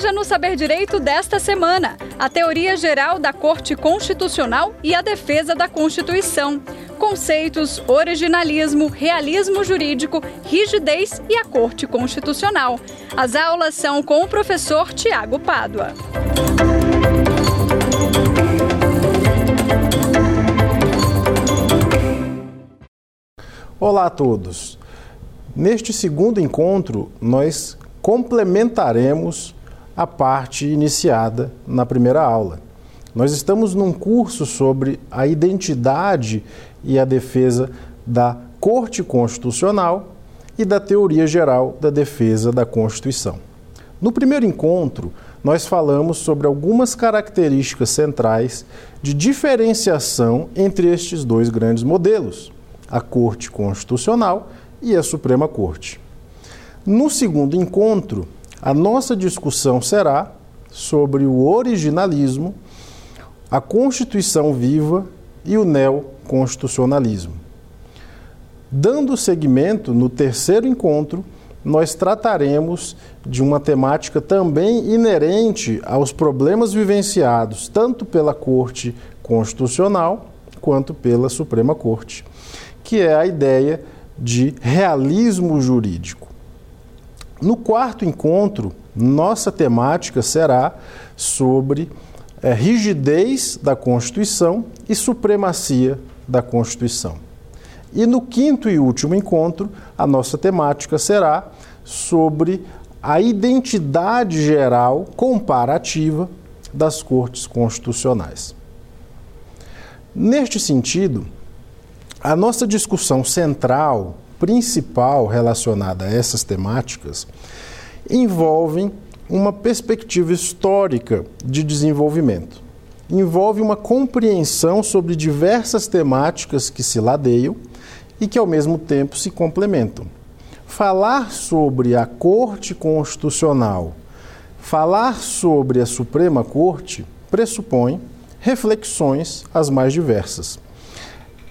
Veja no Saber Direito desta semana a teoria geral da Corte Constitucional e a defesa da Constituição. Conceitos, originalismo, realismo jurídico, rigidez e a Corte Constitucional. As aulas são com o professor Tiago Pádua. Olá a todos. Neste segundo encontro, nós complementaremos a parte iniciada na primeira aula. Nós estamos num curso sobre a identidade e a defesa da Corte Constitucional e da teoria geral da defesa da Constituição. No primeiro encontro, nós falamos sobre algumas características centrais de diferenciação entre estes dois grandes modelos a Corte Constitucional e a Suprema Corte. No segundo encontro, a nossa discussão será sobre o originalismo, a Constituição viva e o neoconstitucionalismo. Dando seguimento, no terceiro encontro, nós trataremos de uma temática também inerente aos problemas vivenciados tanto pela Corte Constitucional quanto pela Suprema Corte que é a ideia de realismo jurídico. No quarto encontro, nossa temática será sobre é, rigidez da Constituição e supremacia da Constituição. E no quinto e último encontro, a nossa temática será sobre a identidade geral comparativa das cortes constitucionais. Neste sentido, a nossa discussão central, principal relacionada a essas temáticas, envolve uma perspectiva histórica de desenvolvimento. Envolve uma compreensão sobre diversas temáticas que se ladeiam e que, ao mesmo tempo, se complementam. Falar sobre a Corte Constitucional, falar sobre a Suprema Corte, pressupõe reflexões as mais diversas.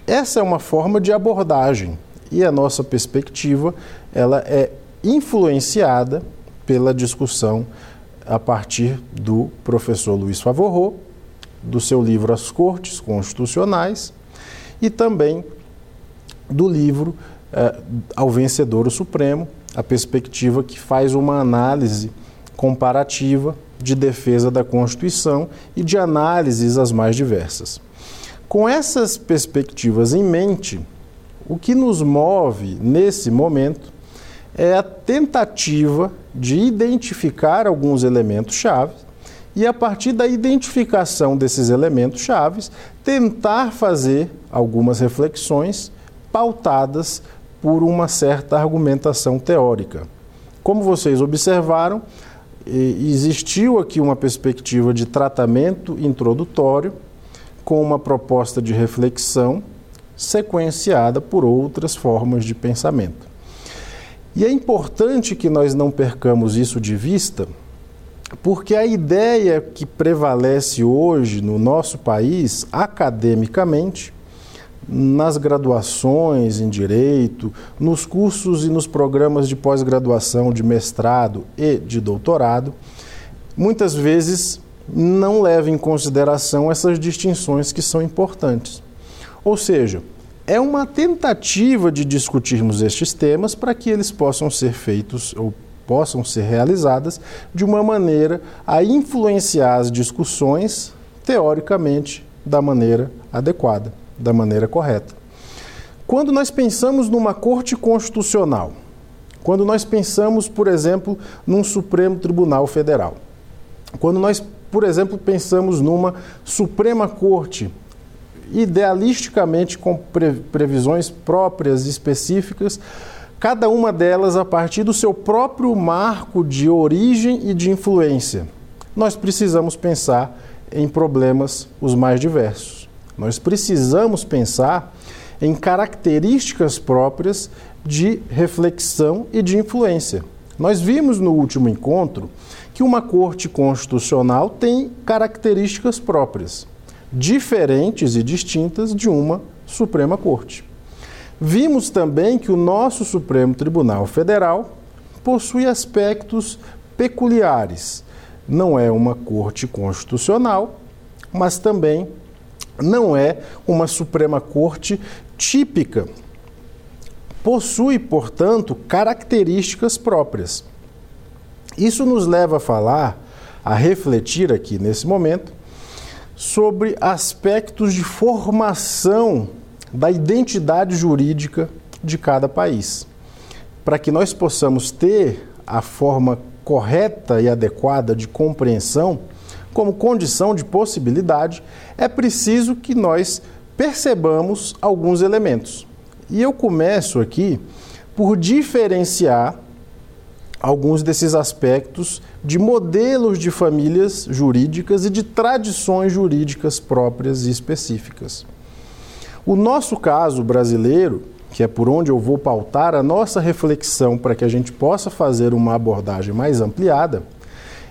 Essa é uma forma de abordagem e a nossa perspectiva ela é influenciada pela discussão a partir do professor Luiz Favorro, do seu livro As Cortes Constitucionais e também do livro eh, Ao Vencedor o Supremo, a perspectiva que faz uma análise comparativa de defesa da Constituição e de análises as mais diversas. Com essas perspectivas em mente, o que nos move nesse momento é a tentativa de identificar alguns elementos chaves e, a partir da identificação desses elementos chaves, tentar fazer algumas reflexões pautadas por uma certa argumentação teórica. Como vocês observaram, existiu aqui uma perspectiva de tratamento introdutório com uma proposta de reflexão sequenciada por outras formas de pensamento. E é importante que nós não percamos isso de vista, porque a ideia que prevalece hoje no nosso país, academicamente, nas graduações em direito, nos cursos e nos programas de pós-graduação, de mestrado e de doutorado, muitas vezes não leva em consideração essas distinções que são importantes. Ou seja, é uma tentativa de discutirmos estes temas para que eles possam ser feitos ou possam ser realizadas de uma maneira a influenciar as discussões teoricamente da maneira adequada, da maneira correta. Quando nós pensamos numa corte constitucional, quando nós pensamos, por exemplo, num Supremo Tribunal Federal, quando nós por exemplo, pensamos numa Suprema Corte, idealisticamente com previsões próprias específicas, cada uma delas a partir do seu próprio marco de origem e de influência. Nós precisamos pensar em problemas os mais diversos. Nós precisamos pensar em características próprias de reflexão e de influência. Nós vimos no último encontro que uma corte constitucional tem características próprias, diferentes e distintas de uma Suprema Corte. Vimos também que o nosso Supremo Tribunal Federal possui aspectos peculiares, não é uma corte constitucional, mas também não é uma Suprema Corte típica. Possui, portanto, características próprias. Isso nos leva a falar, a refletir aqui nesse momento, sobre aspectos de formação da identidade jurídica de cada país. Para que nós possamos ter a forma correta e adequada de compreensão, como condição de possibilidade, é preciso que nós percebamos alguns elementos. E eu começo aqui por diferenciar alguns desses aspectos de modelos de famílias jurídicas e de tradições jurídicas próprias e específicas. O nosso caso brasileiro, que é por onde eu vou pautar a nossa reflexão para que a gente possa fazer uma abordagem mais ampliada,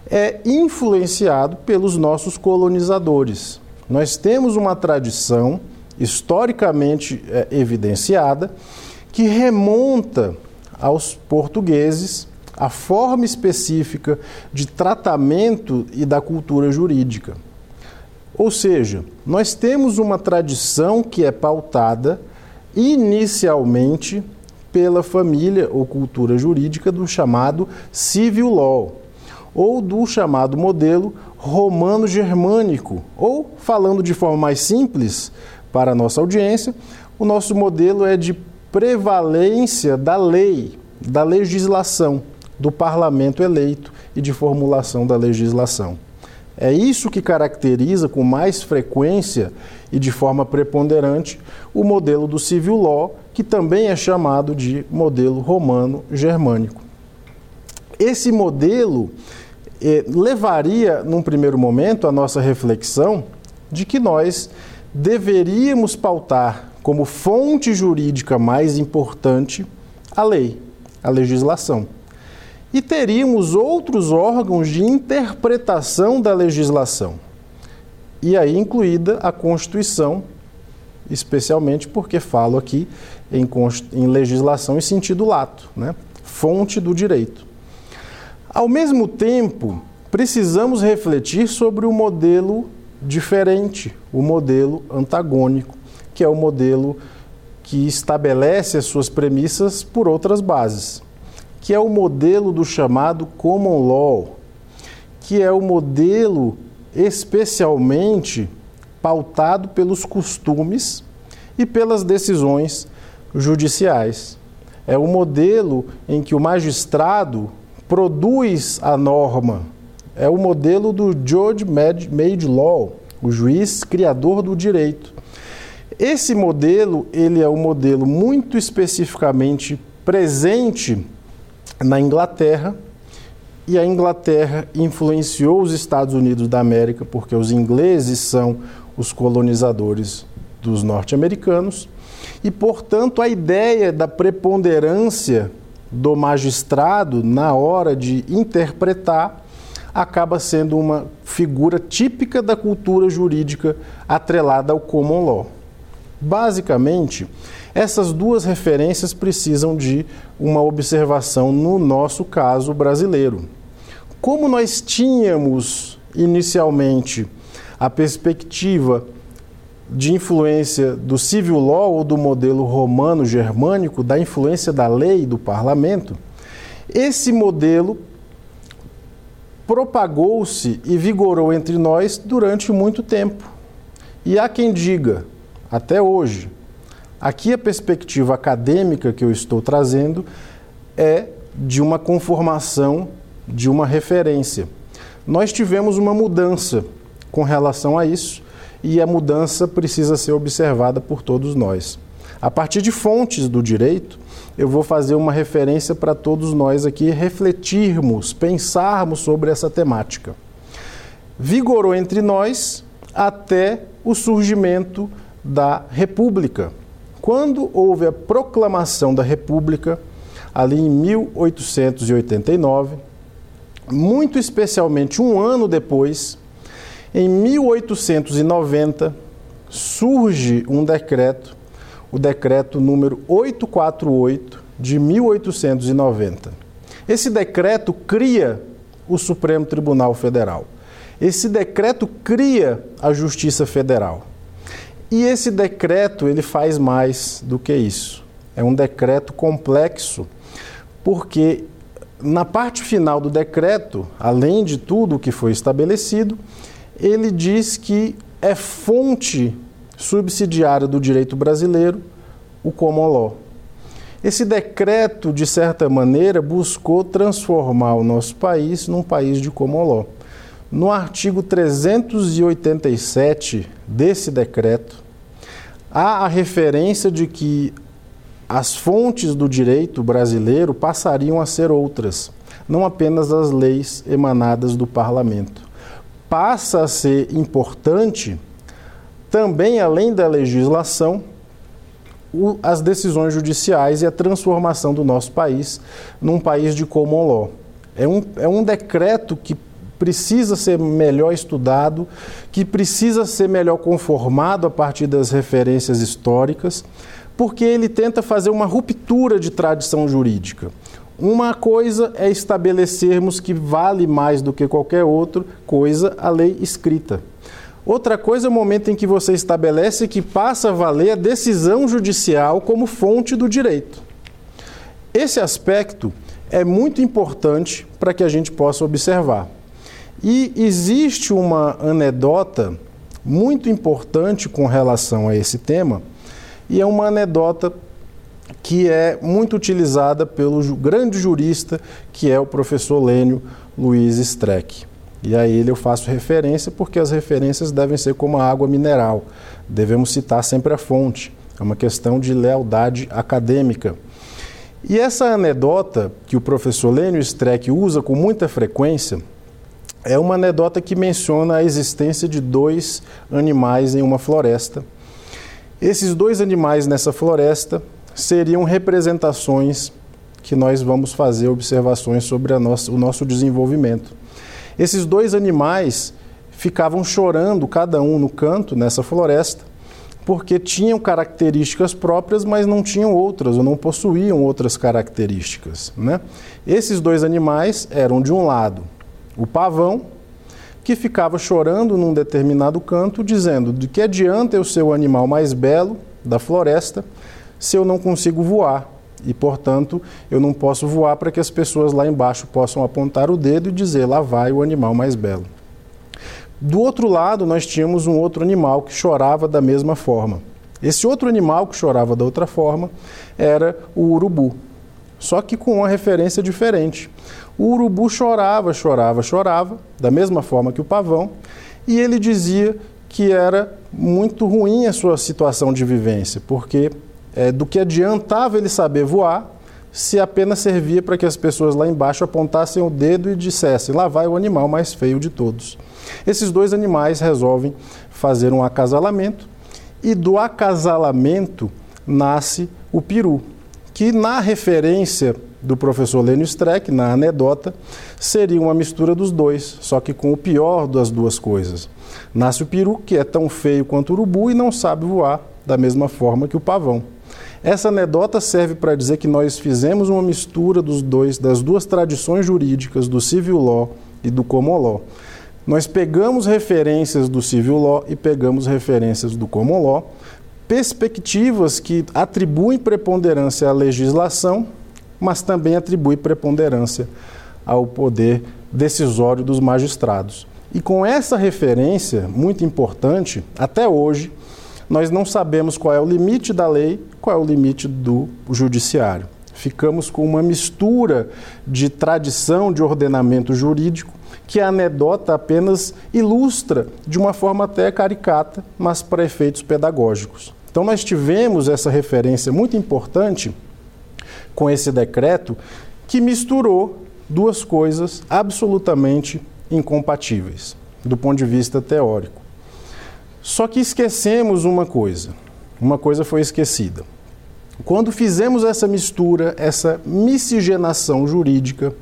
é influenciado pelos nossos colonizadores. Nós temos uma tradição historicamente é, evidenciada que remonta aos portugueses a forma específica de tratamento e da cultura jurídica. Ou seja, nós temos uma tradição que é pautada inicialmente pela família ou cultura jurídica do chamado civil law, ou do chamado modelo romano-germânico, ou falando de forma mais simples para a nossa audiência, o nosso modelo é de prevalência da lei, da legislação, do parlamento eleito e de formulação da legislação. É isso que caracteriza com mais frequência e de forma preponderante o modelo do civil law, que também é chamado de modelo romano-germânico. Esse modelo eh, levaria, num primeiro momento, a nossa reflexão de que nós deveríamos pautar como fonte jurídica mais importante a lei, a legislação. E teríamos outros órgãos de interpretação da legislação. E aí incluída a Constituição, especialmente porque falo aqui em, em legislação em sentido lato, né? fonte do direito. Ao mesmo tempo, precisamos refletir sobre o modelo diferente, o modelo antagônico, que é o modelo que estabelece as suas premissas por outras bases, que é o modelo do chamado common law, que é o modelo especialmente pautado pelos costumes e pelas decisões judiciais. É o modelo em que o magistrado produz a norma. É o modelo do Judge Made Law, o juiz criador do direito. Esse modelo, ele é um modelo muito especificamente presente na Inglaterra, e a Inglaterra influenciou os Estados Unidos da América, porque os ingleses são os colonizadores dos norte-americanos, e, portanto, a ideia da preponderância do magistrado na hora de interpretar acaba sendo uma figura típica da cultura jurídica atrelada ao common law. Basicamente, essas duas referências precisam de uma observação no nosso caso brasileiro. Como nós tínhamos inicialmente a perspectiva de influência do civil law ou do modelo romano-germânico, da influência da lei do parlamento, esse modelo propagou-se e vigorou entre nós durante muito tempo. E há quem diga, até hoje, aqui a perspectiva acadêmica que eu estou trazendo é de uma conformação, de uma referência. Nós tivemos uma mudança com relação a isso e a mudança precisa ser observada por todos nós. A partir de fontes do direito, eu vou fazer uma referência para todos nós aqui refletirmos, pensarmos sobre essa temática. Vigorou entre nós até o surgimento da República. Quando houve a proclamação da República, ali em 1889, muito especialmente um ano depois, em 1890, surge um decreto, o decreto número 848 de 1890. Esse decreto cria o Supremo Tribunal Federal. Esse decreto cria a Justiça Federal. E esse decreto, ele faz mais do que isso. É um decreto complexo, porque na parte final do decreto, além de tudo o que foi estabelecido, ele diz que é fonte subsidiária do direito brasileiro o common law. Esse decreto, de certa maneira, buscou transformar o nosso país num país de common law. No artigo 387 desse decreto, há a referência de que as fontes do direito brasileiro passariam a ser outras, não apenas as leis emanadas do parlamento. Passa a ser importante também, além da legislação, as decisões judiciais e a transformação do nosso país num país de common law. É um, é um decreto que precisa ser melhor estudado, que precisa ser melhor conformado a partir das referências históricas, porque ele tenta fazer uma ruptura de tradição jurídica. Uma coisa é estabelecermos que vale mais do que qualquer outra coisa a lei escrita. Outra coisa é o momento em que você estabelece que passa a valer a decisão judicial como fonte do direito. Esse aspecto é muito importante para que a gente possa observar. E existe uma anedota muito importante com relação a esse tema, e é uma anedota que é muito utilizada pelo grande jurista que é o professor Lênio Luiz Streck. E a ele eu faço referência porque as referências devem ser como a água mineral. Devemos citar sempre a fonte. É uma questão de lealdade acadêmica. E essa anedota que o professor Lênio Streck usa com muita frequência é uma anedota que menciona a existência de dois animais em uma floresta. Esses dois animais nessa floresta seriam representações que nós vamos fazer observações sobre nossa, o nosso desenvolvimento. Esses dois animais ficavam chorando, cada um no canto, nessa floresta, porque tinham características próprias, mas não tinham outras, ou não possuíam outras características. Né? Esses dois animais eram, de um lado, o pavão, que ficava chorando num determinado canto, dizendo: De que adianta eu ser o animal mais belo da floresta se eu não consigo voar? e, portanto, eu não posso voar para que as pessoas lá embaixo possam apontar o dedo e dizer lá vai o animal mais belo. Do outro lado, nós tínhamos um outro animal que chorava da mesma forma. Esse outro animal que chorava da outra forma era o urubu, só que com uma referência diferente. O urubu chorava, chorava, chorava, da mesma forma que o pavão, e ele dizia que era muito ruim a sua situação de vivência, porque é, do que adiantava ele saber voar se apenas servia para que as pessoas lá embaixo apontassem o dedo e dissessem: lá vai o animal mais feio de todos. Esses dois animais resolvem fazer um acasalamento e do acasalamento nasce o peru, que na referência do professor Lênio Streck, na anedota, seria uma mistura dos dois, só que com o pior das duas coisas. Nasce o peru, que é tão feio quanto o urubu e não sabe voar da mesma forma que o pavão. Essa anedota serve para dizer que nós fizemos uma mistura dos dois, das duas tradições jurídicas, do civil law e do common law. Nós pegamos referências do civil law e pegamos referências do common law, perspectivas que atribuem preponderância à legislação, mas também atribuem preponderância ao poder decisório dos magistrados. E com essa referência muito importante, até hoje, nós não sabemos qual é o limite da lei, qual é o limite do judiciário. Ficamos com uma mistura de tradição de ordenamento jurídico que a anedota apenas ilustra de uma forma até caricata, mas para efeitos pedagógicos. Então, nós tivemos essa referência muito importante com esse decreto que misturou duas coisas absolutamente incompatíveis do ponto de vista teórico. Só que esquecemos uma coisa. Uma coisa foi esquecida. Quando fizemos essa mistura, essa miscigenação jurídica,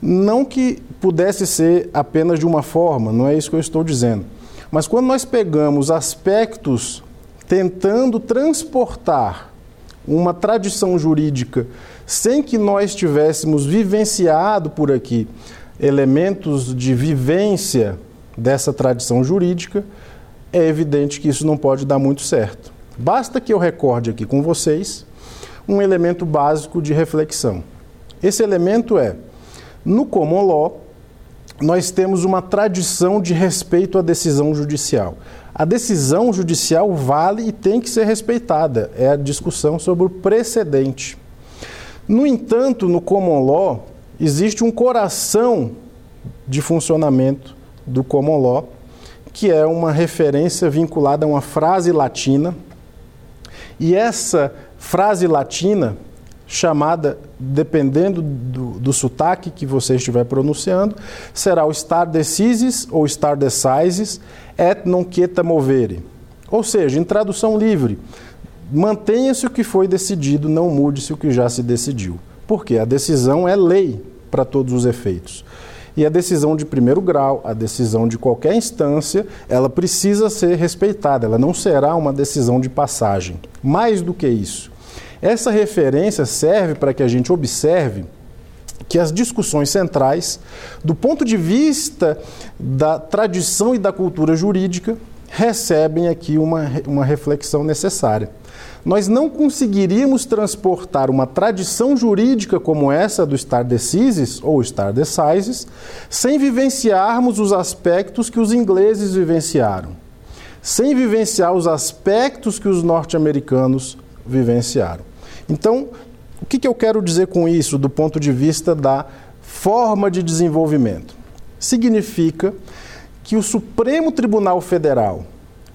não que pudesse ser apenas de uma forma, não é isso que eu estou dizendo. Mas quando nós pegamos aspectos tentando transportar uma tradição jurídica sem que nós tivéssemos vivenciado por aqui elementos de vivência dessa tradição jurídica, é evidente que isso não pode dar muito certo. Basta que eu recorde aqui com vocês um elemento básico de reflexão. Esse elemento é: no common law, nós temos uma tradição de respeito à decisão judicial. A decisão judicial vale e tem que ser respeitada. É a discussão sobre o precedente. No entanto, no common law, existe um coração de funcionamento do common law, que é uma referência vinculada a uma frase latina. E essa frase latina chamada, dependendo do, do sotaque que você estiver pronunciando, será o star decisis ou star decisis et non quieta movere. Ou seja, em tradução livre, mantenha-se o que foi decidido, não mude-se o que já se decidiu. Porque a decisão é lei para todos os efeitos. E a decisão de primeiro grau, a decisão de qualquer instância, ela precisa ser respeitada, ela não será uma decisão de passagem. Mais do que isso, essa referência serve para que a gente observe que as discussões centrais, do ponto de vista da tradição e da cultura jurídica, recebem aqui uma, uma reflexão necessária. Nós não conseguiríamos transportar uma tradição jurídica como essa do Star Decisis ou Star Decisis sem vivenciarmos os aspectos que os ingleses vivenciaram, sem vivenciar os aspectos que os norte-americanos vivenciaram. Então, o que, que eu quero dizer com isso do ponto de vista da forma de desenvolvimento? Significa que o Supremo Tribunal Federal,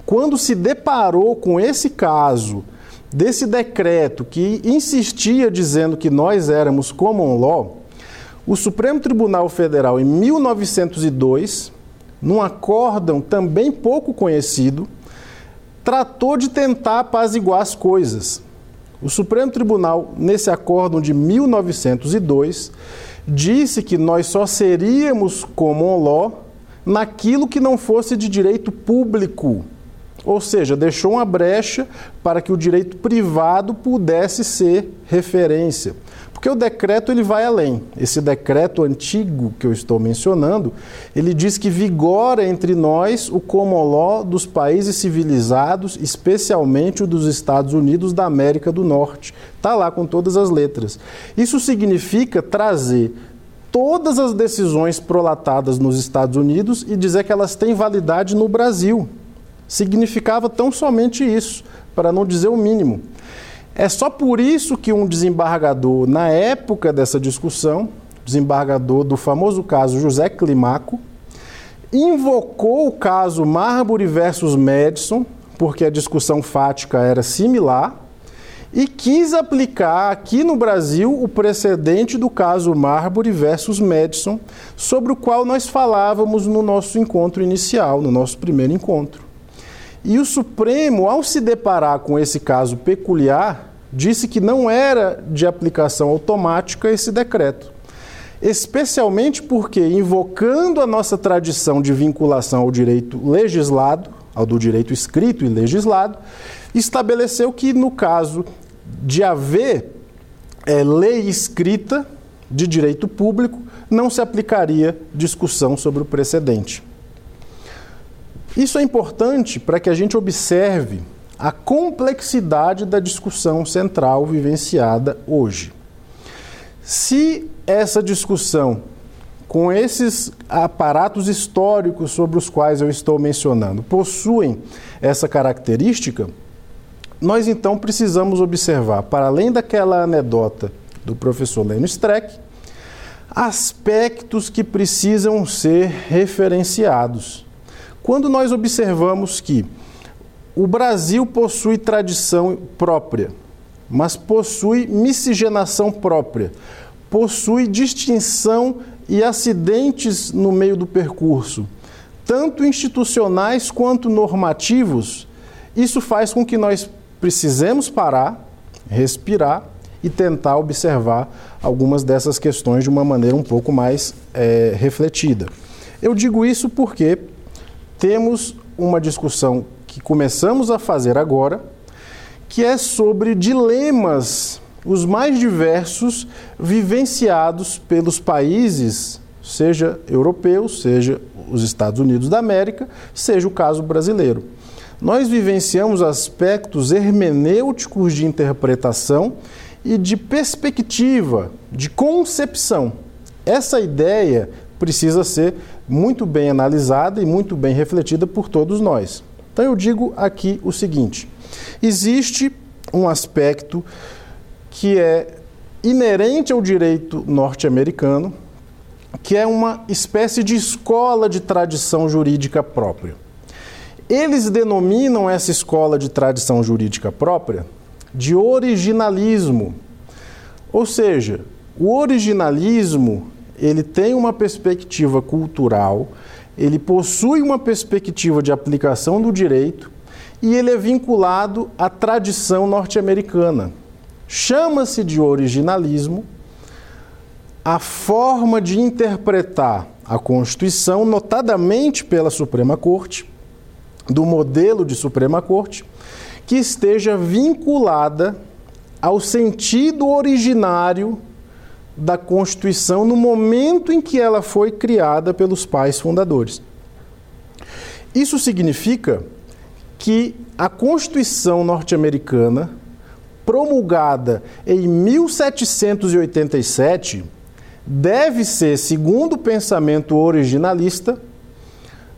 quando se deparou com esse caso desse decreto que insistia dizendo que nós éramos common law, o Supremo Tribunal Federal, em 1902, num acórdão também pouco conhecido, tratou de tentar apaziguar as coisas. O Supremo Tribunal, nesse acórdão de 1902, disse que nós só seríamos common law naquilo que não fosse de direito público. Ou seja, deixou uma brecha para que o direito privado pudesse ser referência. Porque o decreto ele vai além. Esse decreto antigo que eu estou mencionando, ele diz que vigora entre nós o common law dos países civilizados, especialmente o dos Estados Unidos da América do Norte. Está lá com todas as letras. Isso significa trazer todas as decisões prolatadas nos Estados Unidos e dizer que elas têm validade no Brasil. Significava tão somente isso, para não dizer o mínimo. É só por isso que um desembargador, na época dessa discussão, desembargador do famoso caso José Climaco, invocou o caso Marbury versus Madison, porque a discussão fática era similar, e quis aplicar aqui no Brasil o precedente do caso Marbury versus Madison, sobre o qual nós falávamos no nosso encontro inicial, no nosso primeiro encontro. E o Supremo, ao se deparar com esse caso peculiar, disse que não era de aplicação automática esse decreto. Especialmente porque, invocando a nossa tradição de vinculação ao direito legislado, ao do direito escrito e legislado, estabeleceu que, no caso de haver é, lei escrita de direito público, não se aplicaria discussão sobre o precedente. Isso é importante para que a gente observe a complexidade da discussão central vivenciada hoje. Se essa discussão, com esses aparatos históricos sobre os quais eu estou mencionando, possuem essa característica, nós então precisamos observar, para além daquela anedota do professor Leno Streck, aspectos que precisam ser referenciados. Quando nós observamos que o Brasil possui tradição própria, mas possui miscigenação própria, possui distinção e acidentes no meio do percurso, tanto institucionais quanto normativos. Isso faz com que nós precisemos parar, respirar e tentar observar algumas dessas questões de uma maneira um pouco mais é, refletida. Eu digo isso porque temos uma discussão que começamos a fazer agora, que é sobre dilemas os mais diversos vivenciados pelos países seja europeu, seja os Estados Unidos da América, seja o caso brasileiro. Nós vivenciamos aspectos hermenêuticos de interpretação e de perspectiva, de concepção. Essa ideia precisa ser muito bem analisada e muito bem refletida por todos nós. Então eu digo aqui o seguinte: existe um aspecto que é inerente ao direito norte-americano, que é uma espécie de escola de tradição jurídica própria. Eles denominam essa escola de tradição jurídica própria de originalismo. Ou seja, o originalismo, ele tem uma perspectiva cultural, ele possui uma perspectiva de aplicação do direito e ele é vinculado à tradição norte-americana. Chama-se de originalismo a forma de interpretar a Constituição, notadamente pela Suprema Corte, do modelo de Suprema Corte, que esteja vinculada ao sentido originário da Constituição no momento em que ela foi criada pelos pais fundadores. Isso significa que a Constituição norte-americana promulgada em 1787, deve ser, segundo o pensamento originalista,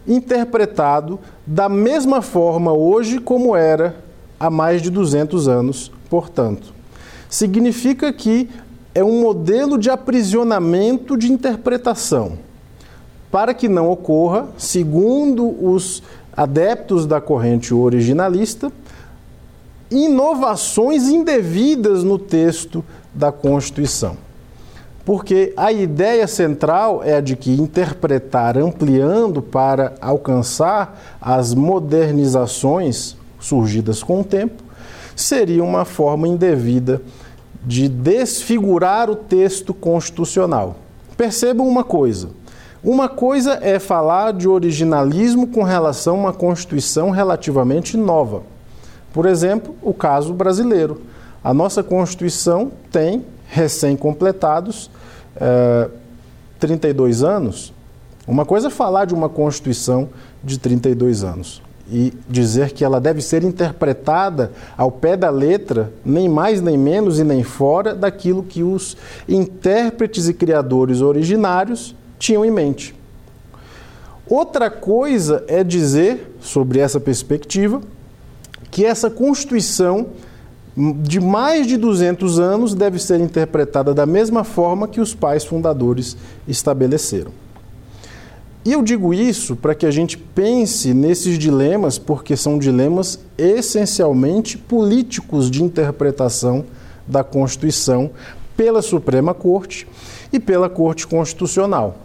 interpretado da mesma forma hoje como era há mais de 200 anos, portanto. Significa que é um modelo de aprisionamento de interpretação, para que não ocorra, segundo os adeptos da corrente originalista, inovações indevidas no texto da Constituição. Porque a ideia central é a de que interpretar ampliando para alcançar as modernizações surgidas com o tempo seria uma forma indevida de desfigurar o texto constitucional. Percebam uma coisa: uma coisa é falar de originalismo com relação a uma Constituição relativamente nova. Por exemplo, o caso brasileiro. A nossa Constituição tem recém-completados é, 32 anos. Uma coisa é falar de uma Constituição de 32 anos e dizer que ela deve ser interpretada ao pé da letra, nem mais nem menos e nem fora daquilo que os intérpretes e criadores originários tinham em mente. Outra coisa é dizer, sobre essa perspectiva, que essa Constituição de mais de 200 anos deve ser interpretada da mesma forma que os pais fundadores estabeleceram. E eu digo isso para que a gente pense nesses dilemas, porque são dilemas essencialmente políticos de interpretação da Constituição pela Suprema Corte e pela Corte Constitucional.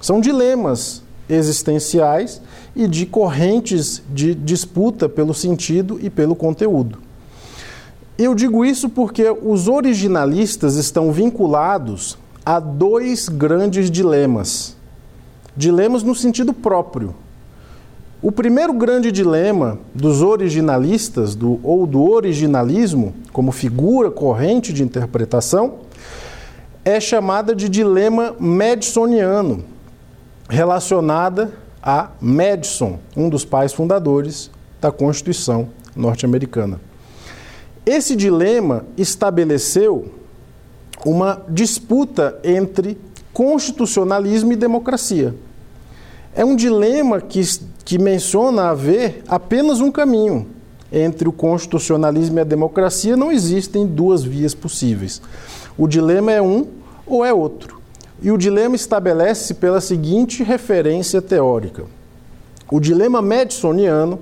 São dilemas existenciais e de correntes de disputa pelo sentido e pelo conteúdo. Eu digo isso porque os originalistas estão vinculados a dois grandes dilemas. Dilemas no sentido próprio. O primeiro grande dilema dos originalistas, do, ou do originalismo, como figura corrente de interpretação, é chamada de dilema madisoniano, relacionada a Madison, um dos pais fundadores da Constituição norte-americana. Esse dilema estabeleceu uma disputa entre constitucionalismo e democracia. É um dilema que, que menciona haver apenas um caminho. Entre o constitucionalismo e a democracia não existem duas vias possíveis. O dilema é um ou é outro. E o dilema estabelece pela seguinte referência teórica. O dilema madisoniano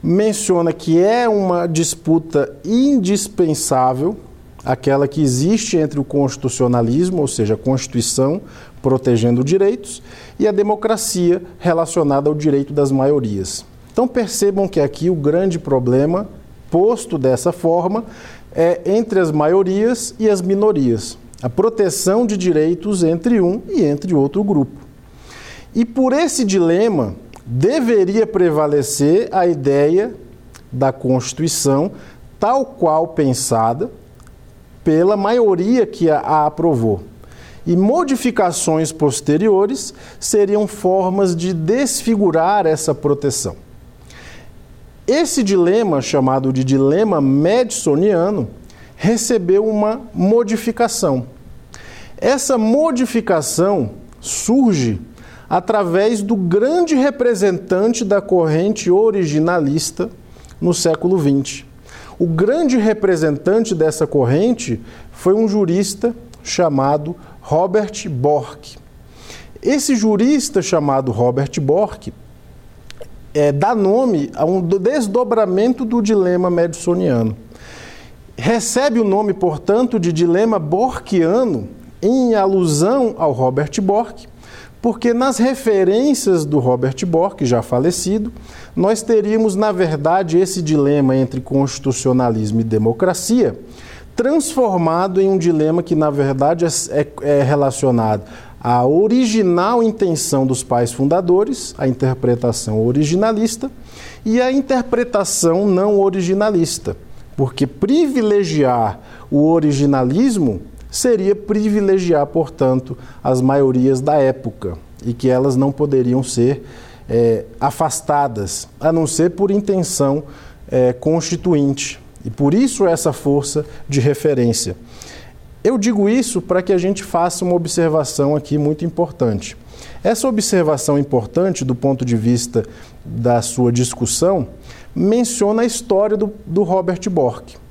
menciona que é uma disputa indispensável, aquela que existe entre o constitucionalismo, ou seja, a Constituição protegendo direitos, e a democracia relacionada ao direito das maiorias. Então percebam que aqui o grande problema, posto dessa forma, é entre as maiorias e as minorias a proteção de direitos entre um e entre outro grupo. E por esse dilema, deveria prevalecer a ideia da Constituição tal qual pensada pela maioria que a, aprovou. e modificações posteriores seriam formas de desfigurar essa proteção. Esse dilema, chamado de dilema madisoniano, recebeu uma modificação. Essa modificação surge através do grande representante da corrente originalista no século XX. O grande representante dessa corrente foi um jurista chamado Robert Bork. Esse jurista chamado Robert Bork é, dá nome a um desdobramento do dilema madisoniano. Recebe o nome, portanto, de dilema borkiano em alusão ao Robert Bork, porque nas referências do Robert Bork, já falecido, nós teríamos, na verdade, esse dilema entre constitucionalismo e democracia transformado em um dilema que, na verdade, é, é, é relacionado à original intenção dos pais fundadores, a interpretação originalista, e a interpretação não originalista, porque privilegiar o originalismo seria privilegiar, portanto, as maiorias da época e que elas não poderiam ser é, afastadas, a não ser por intenção é, constituinte. E por isso essa força de referência. Eu digo isso para que a gente faça uma observação aqui muito importante. Essa observação importante do ponto de vista da sua discussão menciona a história do, do Robert Bork.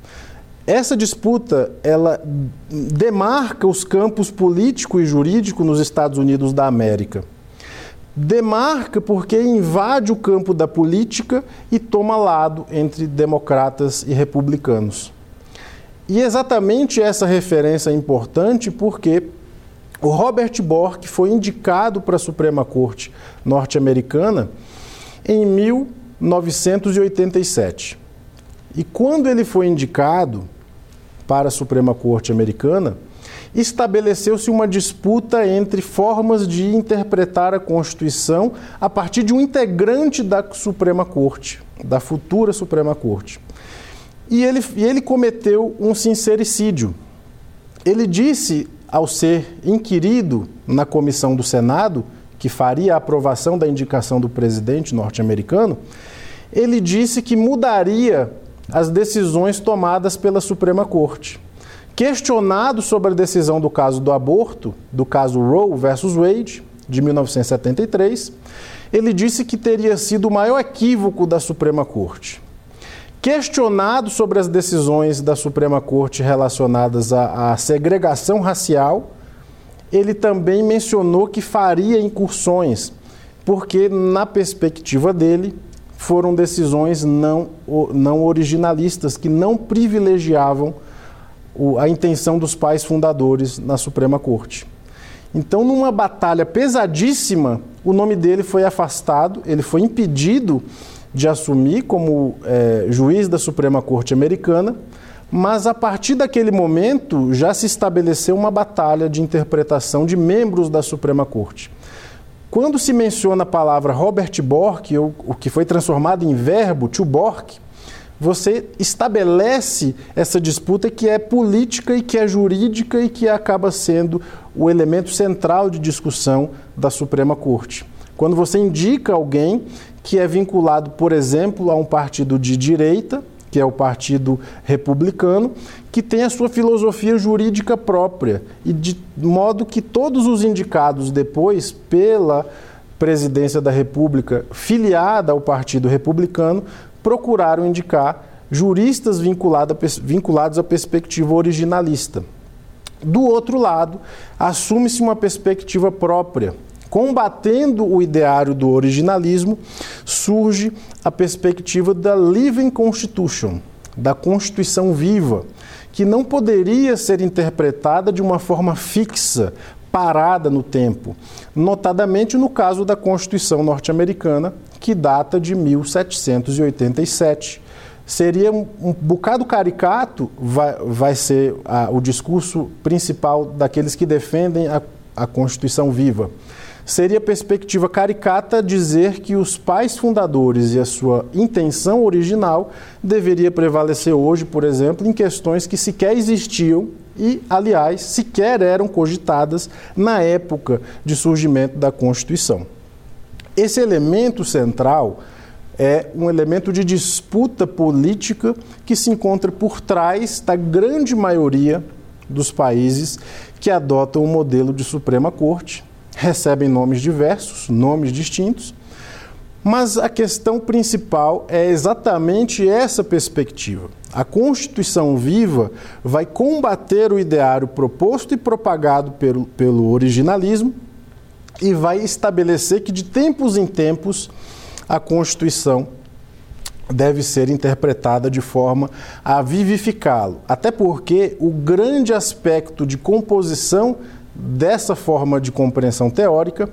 Essa disputa, ela demarca os campos político e jurídico nos Estados Unidos da América. Demarca porque invade o campo da política e toma lado entre democratas e republicanos. E exatamente essa referência é importante porque o Robert Bork foi indicado para a Suprema Corte norte-americana em 1987. E quando ele foi indicado, para a Suprema Corte Americana, estabeleceu-se uma disputa entre formas de interpretar a Constituição a partir de um integrante da Suprema Corte, da futura Suprema Corte. E ele, e ele cometeu um sincericídio. Ele disse, ao ser inquirido na comissão do Senado, que faria a aprovação da indicação do presidente norte-americano, ele disse que mudaria as decisões tomadas pela Suprema Corte. Questionado sobre a decisão do caso do aborto, do caso Roe versus Wade, de 1973, ele disse que teria sido o maior equívoco da Suprema Corte. Questionado sobre as decisões da Suprema Corte relacionadas à, à segregação racial, ele também mencionou que faria incursões, porque, na perspectiva dele, foram decisões não, não originalistas, que não privilegiavam a intenção dos pais fundadores na Suprema Corte. Então, numa batalha pesadíssima, o nome dele foi afastado, ele foi impedido de assumir como é, juiz da Suprema Corte Americana, mas a partir daquele momento já se estabeleceu uma batalha de interpretação de membros da Suprema Corte. Quando se menciona a palavra Robert Bork, ou, o que foi transformado em verbo, to Bork, você estabelece essa disputa que é política e que é jurídica e que acaba sendo o elemento central de discussão da Suprema Corte. Quando você indica alguém que é vinculado, por exemplo, a um partido de direita, que é o Partido Republicano, que tem a sua filosofia jurídica própria, e de modo que todos os indicados depois pela presidência da República, filiada ao Partido Republicano, procuraram indicar juristas vinculados à perspectiva originalista. Do outro lado, assume-se uma perspectiva própria, combatendo o ideário do originalismo, surge a perspectiva da Living Constitution, da Constituição viva, que não poderia ser interpretada de uma forma fixa, parada no tempo, notadamente no caso da Constituição norte-americana, que data de 1787. Seria um, bocado caricato, vai, vai ser o discurso principal daqueles que defendem a, a Constituição viva seria perspectiva caricata dizer que os pais fundadores e a sua intenção original deveria prevalecer hoje, por exemplo, em questões que sequer existiam e, aliás, sequer eram cogitadas na época de surgimento da Constituição. Esse elemento central é um elemento de disputa política que se encontra por trás da grande maioria dos países que adotam o modelo de Suprema Corte, recebem nomes diversos, nomes distintos, mas a questão principal é exatamente essa perspectiva. A Constituição viva vai combater o ideário proposto e propagado pelo, pelo originalismo e vai estabelecer que de tempos em tempos a Constituição deve ser interpretada de forma a vivificá-lo. Até porque o grande aspecto de composição dessa forma de compreensão teórica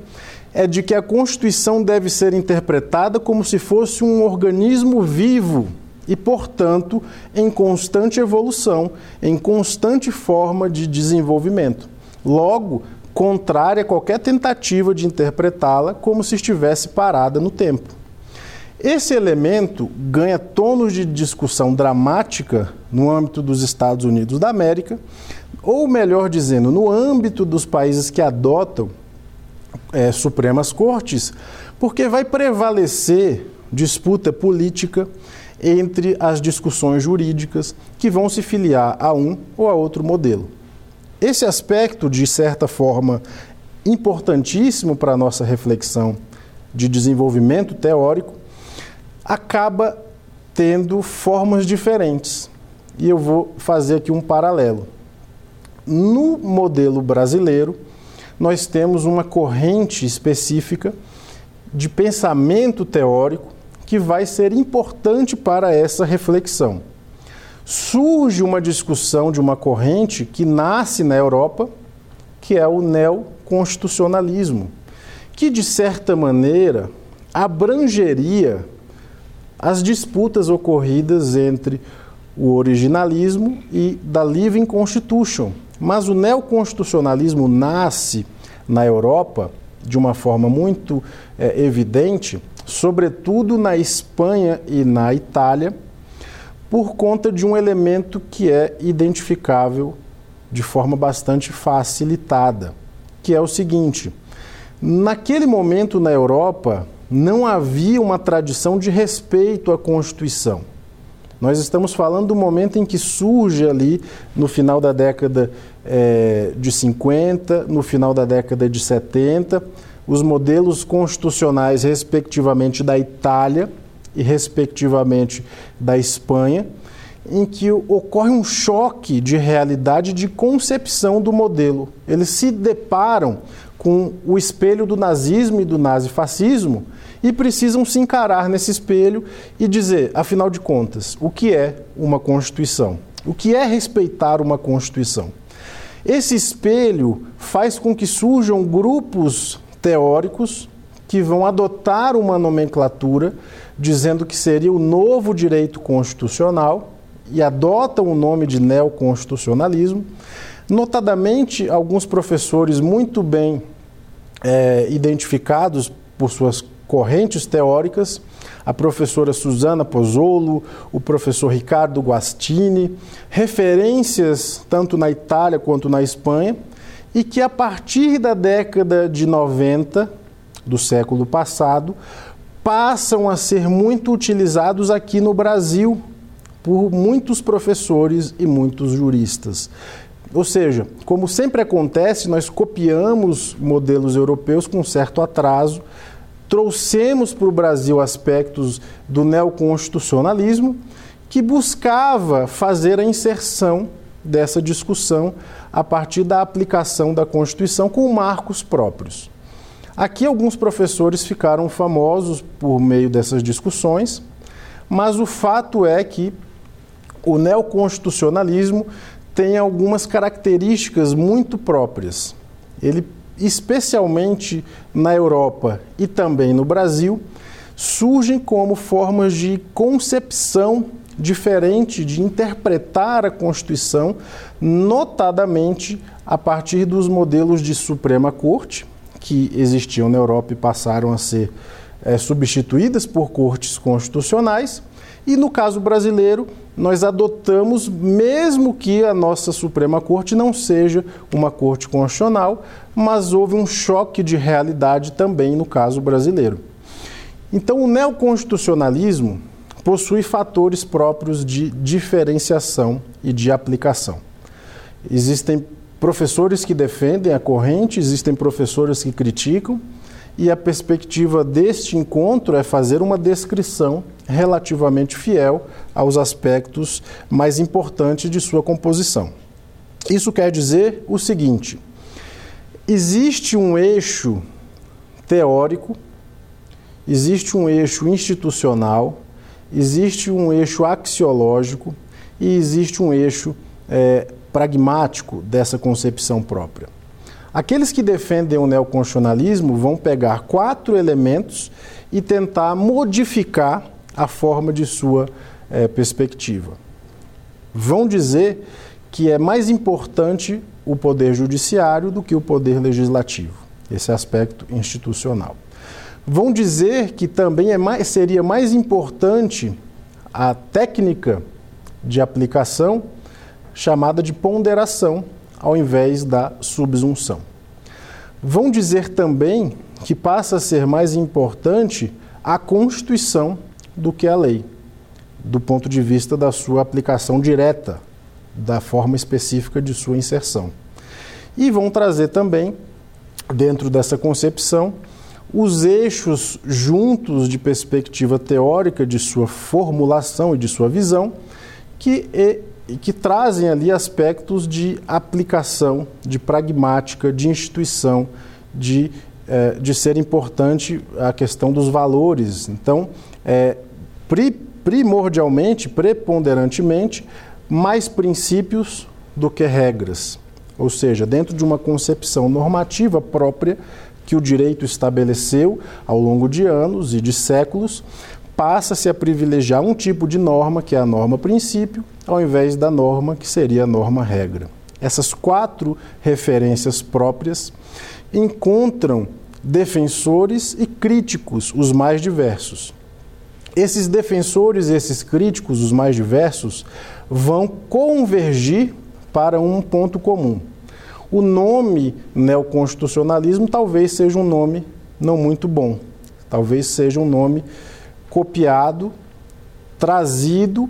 é de que a Constituição deve ser interpretada como se fosse um organismo vivo e, portanto, em constante evolução, em constante forma de desenvolvimento. Logo, contrária a qualquer tentativa de interpretá-la como se estivesse parada no tempo. Esse elemento ganha tons de discussão dramática no âmbito dos Estados Unidos da América, ou melhor dizendo, no âmbito dos países que adotam é, Supremas Cortes, porque vai prevalecer disputa política entre as discussões jurídicas que vão se filiar a um ou a outro modelo. Esse aspecto, de certa forma, importantíssimo para a nossa reflexão de desenvolvimento teórico, acaba tendo formas diferentes. E eu vou fazer aqui um paralelo. No modelo brasileiro, nós temos uma corrente específica de pensamento teórico que vai ser importante para essa reflexão. Surge uma discussão de uma corrente que nasce na Europa, que é o neoconstitucionalismo, que de certa maneira abrangeria as disputas ocorridas entre o originalismo e da Living Constitution. Mas o neoconstitucionalismo nasce na Europa de uma forma muito é, evidente, sobretudo na Espanha e na Itália, por conta de um elemento que é identificável de forma bastante facilitada, que é o seguinte: naquele momento na Europa, não havia uma tradição de respeito à Constituição. Nós estamos falando do momento em que surge ali, no final da década é, de 50, no final da década de 70, os modelos constitucionais, respectivamente da Itália e respectivamente da Espanha, em que ocorre um choque de realidade de concepção do modelo. Eles se deparam com o espelho do nazismo e do nazifascismo e precisam se encarar nesse espelho e dizer, afinal de contas, o que é uma Constituição? O que é respeitar uma Constituição? Esse espelho faz com que surjam grupos teóricos que vão adotar uma nomenclatura dizendo que seria o novo direito constitucional e adotam o nome de neoconstitucionalismo. Notadamente, alguns professores muito bem é, identificados por suas correntes teóricas, a professora Susana Pozzolo, o professor Ricardo Guastini, referências tanto na Itália quanto na Espanha, e que a partir da década de 90 do século passado passam a ser muito utilizados aqui no Brasil por muitos professores e muitos juristas. Ou seja, como sempre acontece, nós copiamos modelos europeus com certo atraso trouxemos para o Brasil aspectos do neoconstitucionalismo que buscava fazer a inserção dessa discussão a partir da aplicação da Constituição com marcos próprios. Aqui alguns professores ficaram famosos por meio dessas discussões, mas o fato é que o neoconstitucionalismo tem algumas características muito próprias. Ele especialmente na Europa e também no Brasil, surgem como formas de concepção diferente de interpretar a Constituição, notadamente a partir dos modelos de Suprema Corte, que existiam na Europa e passaram a ser é, substituídas por cortes constitucionais, E no caso brasileiro, nós adotamos, mesmo que a nossa Suprema Corte não seja uma corte constitucional, mas houve um choque de realidade também no caso brasileiro. Então, o neoconstitucionalismo possui fatores próprios de diferenciação e de aplicação. Existem professores que defendem a corrente, existem professores que criticam, e a perspectiva deste encontro é fazer uma descrição relativamente fiel aos aspectos mais importantes de sua composição. Isso quer dizer o seguinte: existe um eixo teórico, existe um eixo institucional, existe um eixo axiológico e existe um eixo é, pragmático dessa concepção própria. Aqueles que defendem o neoconstitucionalismo vão pegar quatro elementos e tentar modificar a forma de sua é, perspectiva. Vão dizer que é mais importante o poder judiciário do que o poder legislativo, esse aspecto institucional. Vão dizer que também é mais, seria mais importante a técnica de aplicação chamada de ponderação, ao invés da subsunção. Vão dizer também que passa a ser mais importante a Constituição do que a lei, do ponto de vista da sua aplicação direta, da forma específica de sua inserção. E vão trazer também, dentro dessa concepção, os eixos juntos de perspectiva teórica de sua formulação e de sua visão, que e que trazem ali aspectos de aplicação, de pragmática, de instituição, de, eh, de ser importante a questão dos valores. Então, é, pri, primordialmente, preponderantemente, mais princípios do que regras. Ou seja, dentro de uma concepção normativa própria que o direito estabeleceu ao longo de anos e de séculos, passa-se a privilegiar um tipo de norma, que é a norma princípio, ao invés da norma que seria a norma regra. Essas quatro referências próprias encontram defensores e críticos, os mais diversos. Esses defensores e esses críticos, os mais diversos, vão convergir para um ponto comum. O nome neoconstitucionalismo talvez seja um nome não muito bom, talvez seja um nome copiado, trazido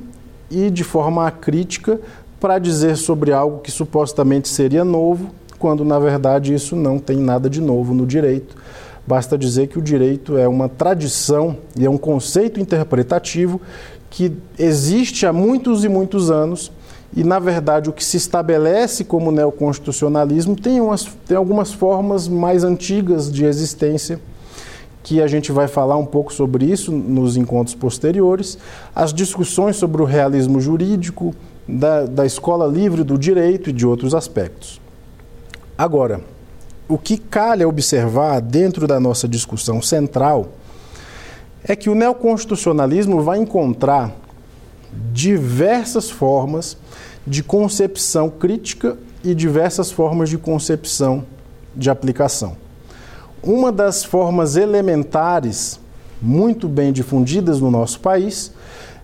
e de forma crítica para dizer sobre algo que supostamente seria novo, quando na verdade isso não tem nada de novo no direito. Basta dizer que o direito é uma tradição e é um conceito interpretativo que existe há muitos e muitos anos e, na verdade, o que se estabelece como neoconstitucionalismo tem, umas, tem algumas formas mais antigas de existência que a gente vai falar um pouco sobre isso nos encontros posteriores, as discussões sobre o realismo jurídico, da, da escola livre do direito e de outros aspectos. Agora, o que calha observar dentro da nossa discussão central é que o neoconstitucionalismo vai encontrar diversas formas de concepção crítica e diversas formas de concepção de aplicação. Uma das formas elementares, muito bem difundidas no nosso país,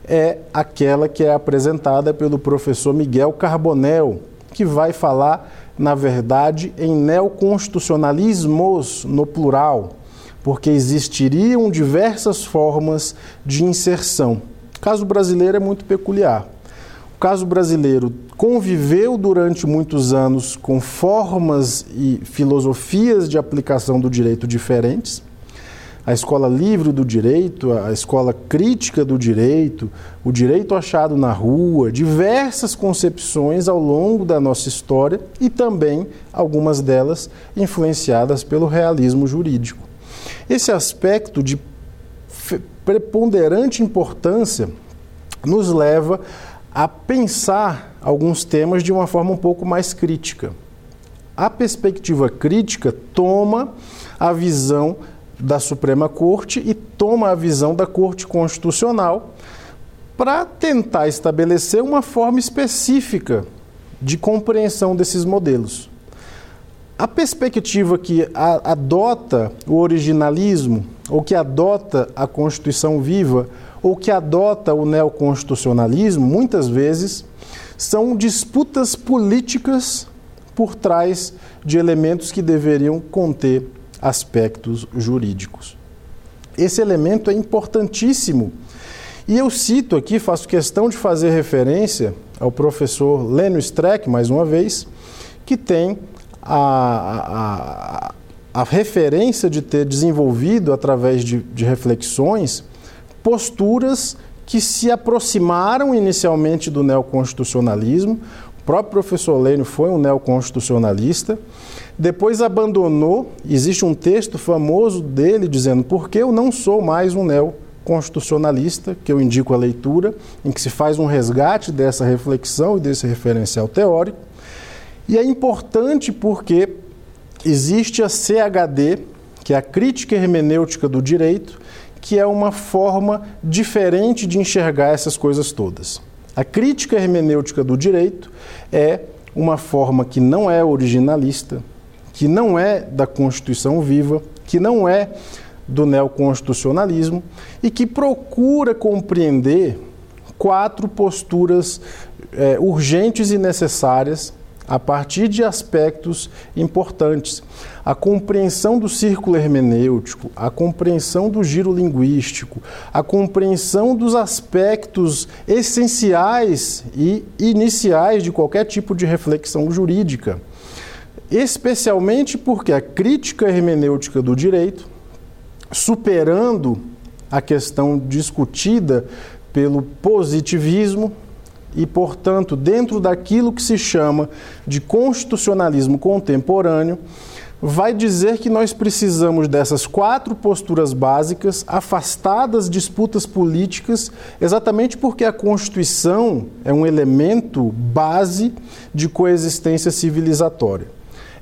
é aquela que é apresentada pelo professor Miguel Carbonel, que vai falar, na verdade, em neoconstitucionalismos no plural, porque existiriam diversas formas de inserção. O caso brasileiro é muito peculiar. O caso brasileiro conviveu durante muitos anos com formas e filosofias de aplicação do direito diferentes. A escola livre do direito, a escola crítica do direito, o direito achado na rua, diversas concepções ao longo da nossa história e também algumas delas influenciadas pelo realismo jurídico. Esse aspecto de preponderante importância nos leva a pensar alguns temas de uma forma um pouco mais crítica. A perspectiva crítica toma a visão da Suprema Corte e toma a visão da Corte Constitucional para tentar estabelecer uma forma específica de compreensão desses modelos. A perspectiva que adota o originalismo ou que adota a Constituição viva ou que adota o neoconstitucionalismo, muitas vezes, são disputas políticas por trás de elementos que deveriam conter aspectos jurídicos. Esse elemento é importantíssimo. E eu cito aqui, faço questão de fazer referência ao professor Lênio Streck, mais uma vez, que tem a, a, a referência de ter desenvolvido, através de, de reflexões, posturas que se aproximaram inicialmente do neoconstitucionalismo. O próprio professor Lênio foi um neoconstitucionalista, depois abandonou. Existe um texto famoso dele dizendo: Por que eu não sou mais um neoconstitucionalista? Que eu indico a leitura, em que se faz um resgate dessa reflexão e desse referencial teórico. E é importante porque existe a CHD, que é a crítica hermenêutica do direito, que é uma forma diferente de enxergar essas coisas todas. A crítica hermenêutica do direito é uma forma que não é originalista, que não é da Constituição viva, que não é do neoconstitucionalismo e que procura compreender quatro posturas é, urgentes e necessárias a partir de aspectos importantes. A compreensão do círculo hermenêutico, a compreensão do giro linguístico, a compreensão dos aspectos essenciais e iniciais de qualquer tipo de reflexão jurídica. Especialmente porque a crítica hermenêutica do direito, superando a questão discutida pelo positivismo, e, portanto, dentro daquilo que se chama de constitucionalismo contemporâneo, vai dizer que nós precisamos dessas quatro posturas básicas, afastadas disputas políticas, exatamente porque a Constituição é um elemento base de coexistência civilizatória.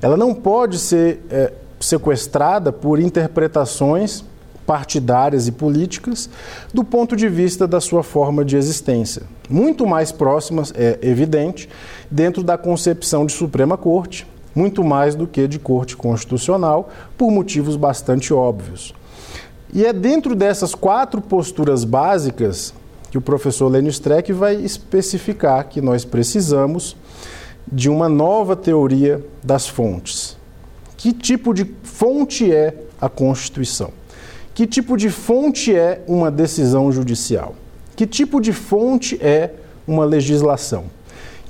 Ela não pode ser é, sequestrada por interpretações partidárias e políticas do ponto de vista da sua forma de existência. Muito mais próximas, é evidente, dentro da concepção de Suprema Corte, muito mais do que de Corte Constitucional, por motivos bastante óbvios. E é dentro dessas quatro posturas básicas que o professor Lênio Streck vai especificar que nós precisamos de uma nova teoria das fontes. Que tipo de fonte é a Constituição? Que tipo de fonte é uma decisão judicial? Que tipo de fonte é uma legislação?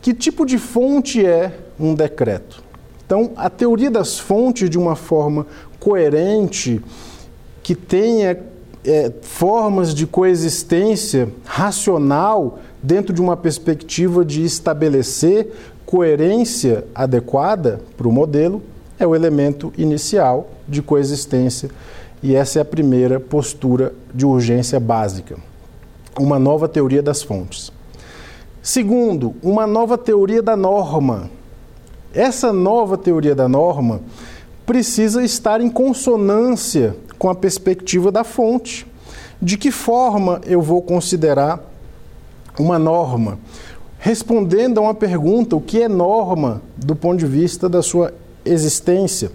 Que tipo de fonte é um decreto? Então, a teoria das fontes, de uma forma coerente, que tenha é, formas de coexistência racional dentro de uma perspectiva de estabelecer coerência adequada para o modelo, é o elemento inicial de coexistência e essa é a primeira postura de urgência básica. Uma nova teoria das fontes. Segundo, uma nova teoria da norma. Essa nova teoria da norma precisa estar em consonância com a perspectiva da fonte. De que forma eu vou considerar uma norma? Respondendo a uma pergunta: o que é norma do ponto de vista da sua existência?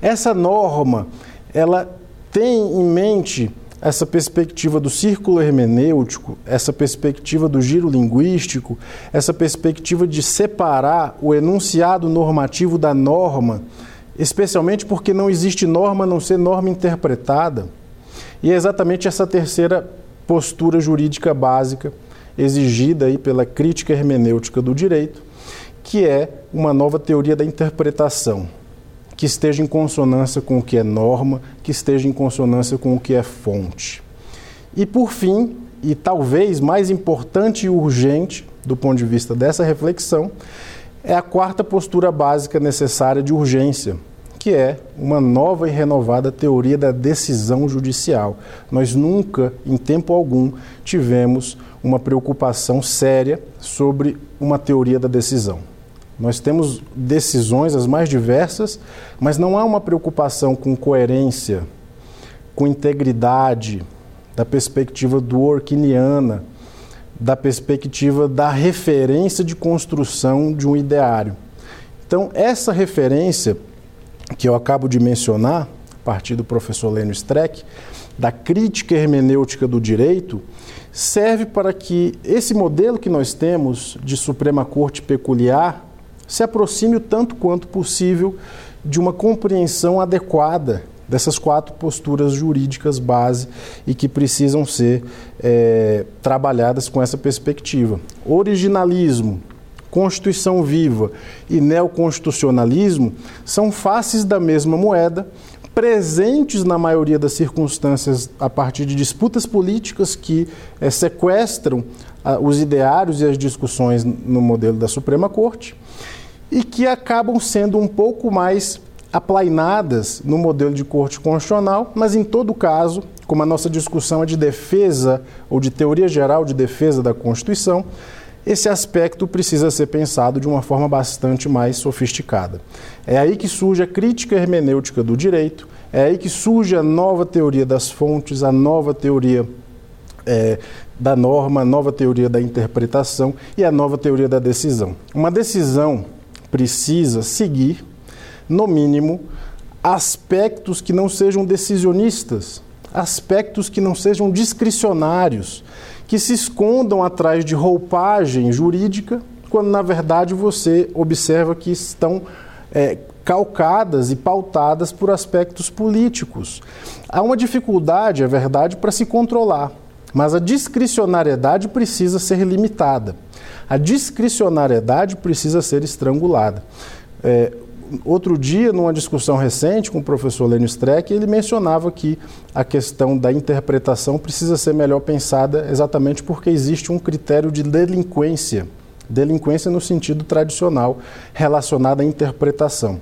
Essa norma ela tem em mente essa perspectiva do círculo hermenêutico, essa perspectiva do giro linguístico, essa perspectiva de separar o enunciado normativo da norma, especialmente porque não existe norma a não ser norma interpretada. E é exatamente essa terceira postura jurídica básica exigida aí pela crítica hermenêutica do direito, que é uma nova teoria da interpretação que esteja em consonância com o que é norma, que esteja em consonância com o que é fonte. E por fim, e talvez mais importante e urgente do ponto de vista dessa reflexão, é a quarta postura básica necessária de urgência, que é uma nova e renovada teoria da decisão judicial. Nós nunca, em tempo algum, tivemos uma preocupação séria sobre uma teoria da decisão. Nós temos decisões as mais diversas, mas não há uma preocupação com coerência, com integridade, da perspectiva do Orkiniana, da perspectiva da referência de construção de um ideário. Então, essa referência que eu acabo de mencionar, a partir do professor Lênio Streck, da crítica hermenêutica do direito, serve para que esse modelo que nós temos de Suprema Corte peculiar se aproxime o tanto quanto possível de uma compreensão adequada dessas quatro posturas jurídicas base e que precisam ser é, trabalhadas com essa perspectiva. Originalismo, Constituição viva e neoconstitucionalismo são faces da mesma moeda, presentes na maioria das circunstâncias a partir de disputas políticas que é, sequestram ah, os ideários e as discussões no modelo da Suprema Corte e que acabam sendo um pouco mais aplainadas no modelo de corte constitucional, mas em todo caso, como a nossa discussão é de defesa ou de teoria geral de defesa da Constituição, esse aspecto precisa ser pensado de uma forma bastante mais sofisticada. É aí que surge a crítica hermenêutica do direito, é aí que surge a nova teoria das fontes, a nova teoria é, da norma, a nova teoria da interpretação e a nova teoria da decisão. Uma decisão precisa seguir no mínimo, aspectos que não sejam decisionistas, aspectos que não sejam discricionários, que se escondam atrás de roupagem jurídica, quando na verdade você observa que estão é, calcadas e pautadas por aspectos políticos. Há uma dificuldade, é verdade, para se controlar, mas a discricionariedade precisa ser limitada. A discricionariedade precisa ser estrangulada. É, outro dia, numa discussão recente com o professor Lênio Streck, ele mencionava que a questão da interpretação precisa ser melhor pensada exatamente porque existe um critério de delinquência, delinquência no sentido tradicional, relacionada à interpretação.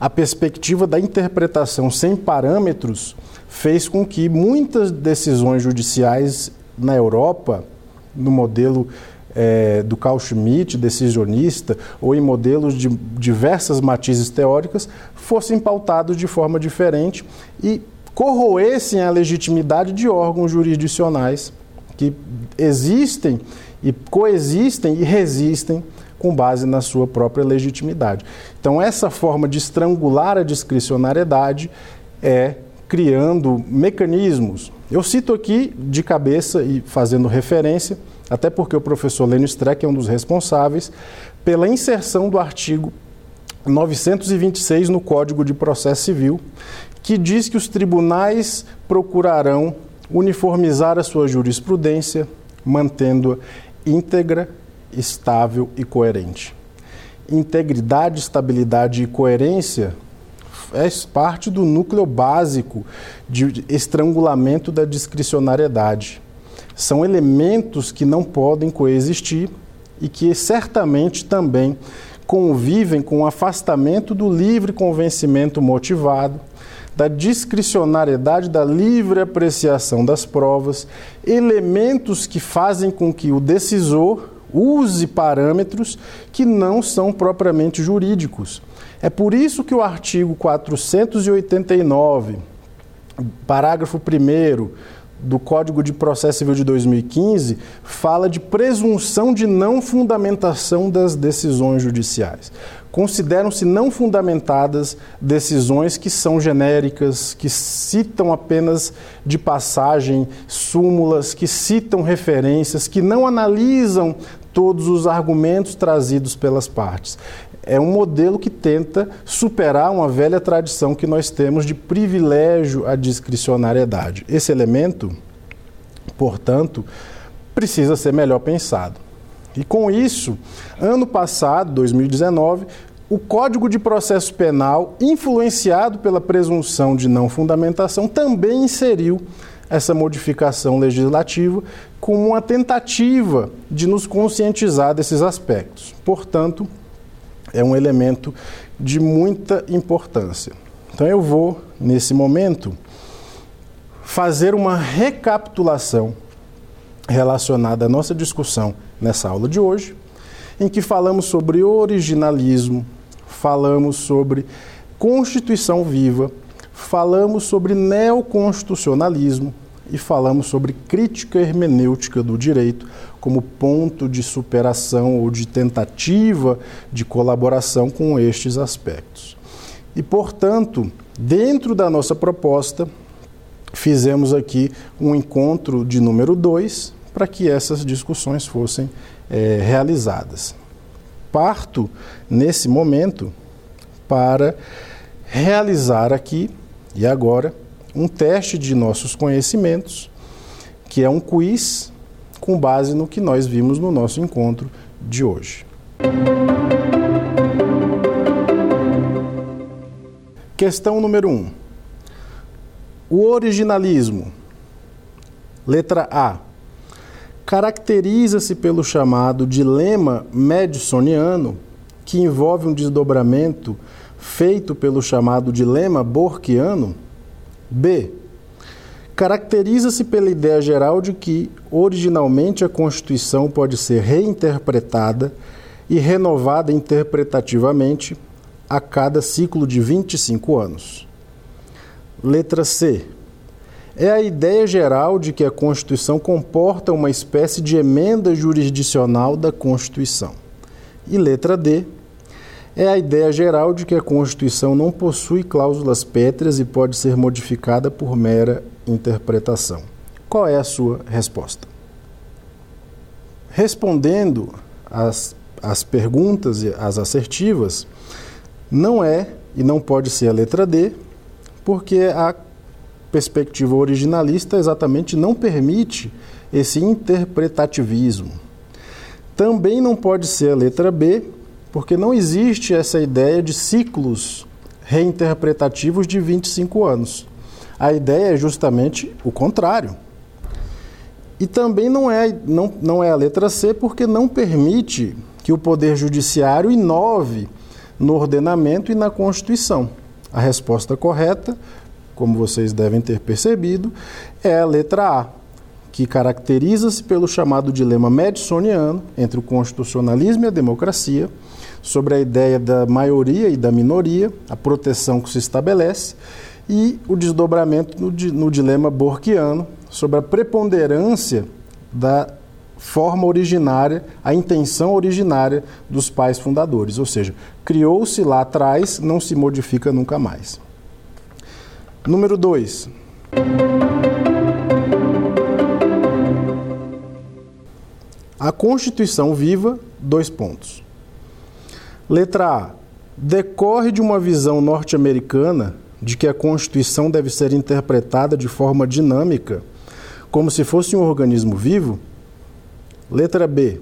A perspectiva da interpretação sem parâmetros fez com que muitas decisões judiciais na Europa, no modelo é, do Carl Schmitt, decisionista, ou em modelos de diversas matizes teóricas, fossem pautados de forma diferente e corroessem a legitimidade de órgãos jurisdicionais que existem e coexistem e resistem com base na sua própria legitimidade. Então, essa forma de estrangular a discricionariedade é criando mecanismos. Eu cito aqui de cabeça e fazendo referência até porque o professor Lênio Streck é um dos responsáveis pela inserção do artigo 926 no Código de Processo Civil, que diz que os tribunais procurarão uniformizar a sua jurisprudência, mantendo-a íntegra, estável e coerente. Integridade, estabilidade e coerência é parte do núcleo básico de estrangulamento da discricionariedade são elementos que não podem coexistir e que certamente também convivem com o afastamento do livre convencimento motivado, da discricionariedade da livre apreciação das provas, elementos que fazem com que o decisor use parâmetros que não são propriamente jurídicos. É por isso que o artigo 489, parágrafo 1 do Código de Processo Civil de 2015 fala de presunção de não fundamentação das decisões judiciais. Consideram-se não fundamentadas decisões que são genéricas, que citam apenas de passagem súmulas, que citam referências, que não analisam todos os argumentos trazidos pelas partes é um modelo que tenta superar uma velha tradição que nós temos de privilégio à discricionariedade. Esse elemento, portanto, precisa ser melhor pensado. E com isso, ano passado, 2019, o Código de Processo Penal, influenciado pela presunção de não fundamentação, também inseriu essa modificação legislativa como uma tentativa de nos conscientizar desses aspectos. Portanto, é um elemento de muita importância. Então eu vou, nesse momento, fazer uma recapitulação relacionada à nossa discussão nessa aula de hoje, em que falamos sobre originalismo, falamos sobre Constituição viva, falamos sobre neoconstitucionalismo e falamos sobre crítica hermenêutica do direito, como ponto de superação ou de tentativa de colaboração com estes aspectos. E, portanto, Dentro da nossa proposta, fizemos aqui um encontro de número 2 para que essas discussões fossem é, realizadas. Parto nesse momento para realizar aqui e agora um teste de nossos conhecimentos, que é um quiz com base no que nós vimos no nosso encontro de hoje. Questão número 1. Um. O originalismo. Letra A. Caracteriza-se pelo chamado dilema madisoniano, que envolve um desdobramento feito pelo chamado dilema borquiano. B. Caracteriza-se pela ideia geral de que, originalmente, a Constituição pode ser reinterpretada e renovada interpretativamente a cada ciclo de 25 anos. Letra C. É a ideia geral de que a Constituição comporta uma espécie de emenda jurisdicional da Constituição. E letra D. É a ideia geral de que a Constituição não possui cláusulas pétreas e pode ser modificada por mera interpretação. Qual é a sua resposta? Respondendo às, às perguntas e às assertivas, não é e não pode ser a letra D, porque a perspectiva originalista exatamente não permite esse interpretativismo. Também não pode ser a letra B, porque não existe essa ideia de ciclos reinterpretativos de 25 anos. A ideia é justamente o contrário. E também não é, não, não é a letra C, porque não permite que o Poder Judiciário inove no ordenamento e na Constituição. A resposta correta, como vocês devem ter percebido, é a letra A, que caracteriza-se pelo chamado dilema madisoniano entre o constitucionalismo e a democracia, sobre a ideia da maioria e da minoria, a proteção que se estabelece, e o desdobramento no, no dilema borquiano sobre a preponderância da forma originária, a intenção originária dos pais fundadores, ou seja, criou-se lá atrás, não se modifica nunca mais. Número 2. A Constituição viva, dois pontos. Letra A. Decorre de uma visão norte-americana de que a Constituição deve ser interpretada de forma dinâmica, como se fosse um organismo vivo, Letra B.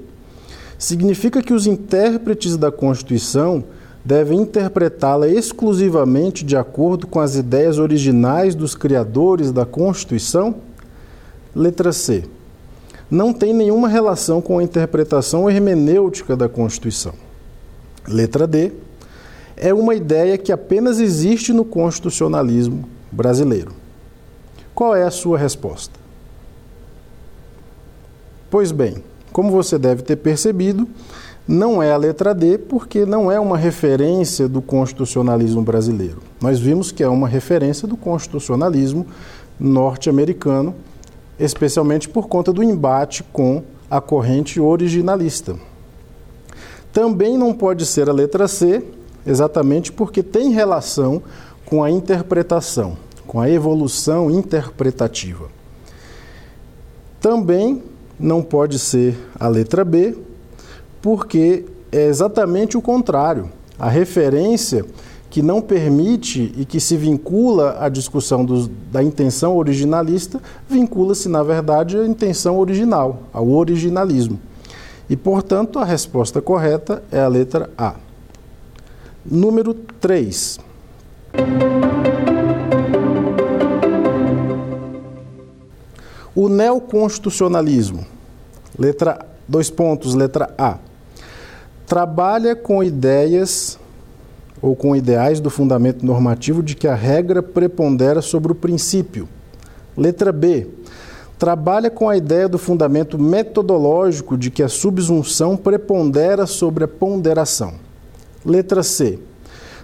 Significa que os intérpretes da Constituição devem interpretá-la exclusivamente de acordo com as ideias originais dos criadores da Constituição? Letra C. Não tem nenhuma relação com a interpretação hermenêutica da Constituição. Letra D. É uma ideia que apenas existe no constitucionalismo brasileiro. Qual é a sua resposta? Pois bem, como você deve ter percebido, não é a letra D, porque não é uma referência do constitucionalismo brasileiro. Nós vimos que é uma referência do constitucionalismo norte-americano, especialmente por conta do embate com a corrente originalista. Também não pode ser a letra C, exatamente porque tem relação com a interpretação, com a evolução interpretativa. Também não pode ser a letra B, porque é exatamente o contrário. A referência que não permite e que se vincula à discussão da intenção originalista, vincula-se, na verdade, à intenção original, ao originalismo. E, portanto, a resposta correta é a letra A. Número 3. O neoconstitucionalismo, letra dois pontos, letra A, trabalha com ideias ou com ideais do fundamento normativo de que a regra prepondera sobre o princípio. Letra B, trabalha com a ideia do fundamento metodológico de que a subsunção prepondera sobre a ponderação. Letra C,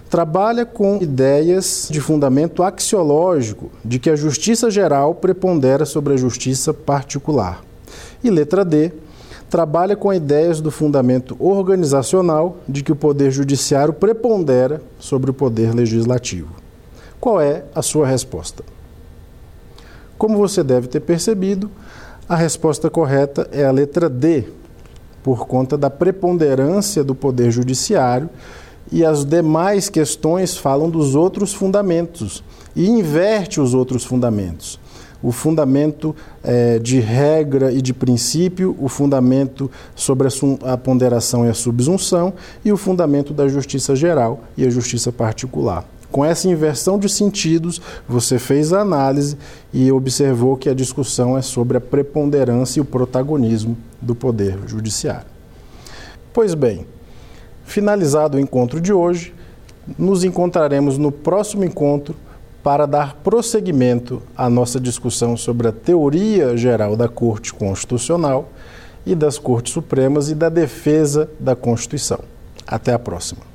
trabalha com ideias de fundamento axiológico de que a justiça geral prepondera sobre a justiça particular. E letra D, trabalha com ideias do fundamento organizacional de que o poder judiciário prepondera sobre o poder legislativo. Qual é a sua resposta? Como você deve ter percebido, a resposta correta é a letra D, por conta da preponderância do Poder Judiciário e as demais questões falam dos outros fundamentos e inverte os outros fundamentos. O fundamento é, de regra e de princípio, o fundamento sobre a, a ponderação e a subsunção e o fundamento da justiça geral e a justiça particular. Com essa inversão de sentidos, você fez a análise e observou que a discussão é sobre a preponderância e o protagonismo do Poder Judiciário. Pois bem, finalizado o encontro de hoje, nos encontraremos no próximo encontro para dar prosseguimento à nossa discussão sobre a teoria geral da Corte Constitucional e das Cortes Supremas e da defesa da Constituição. Até a próxima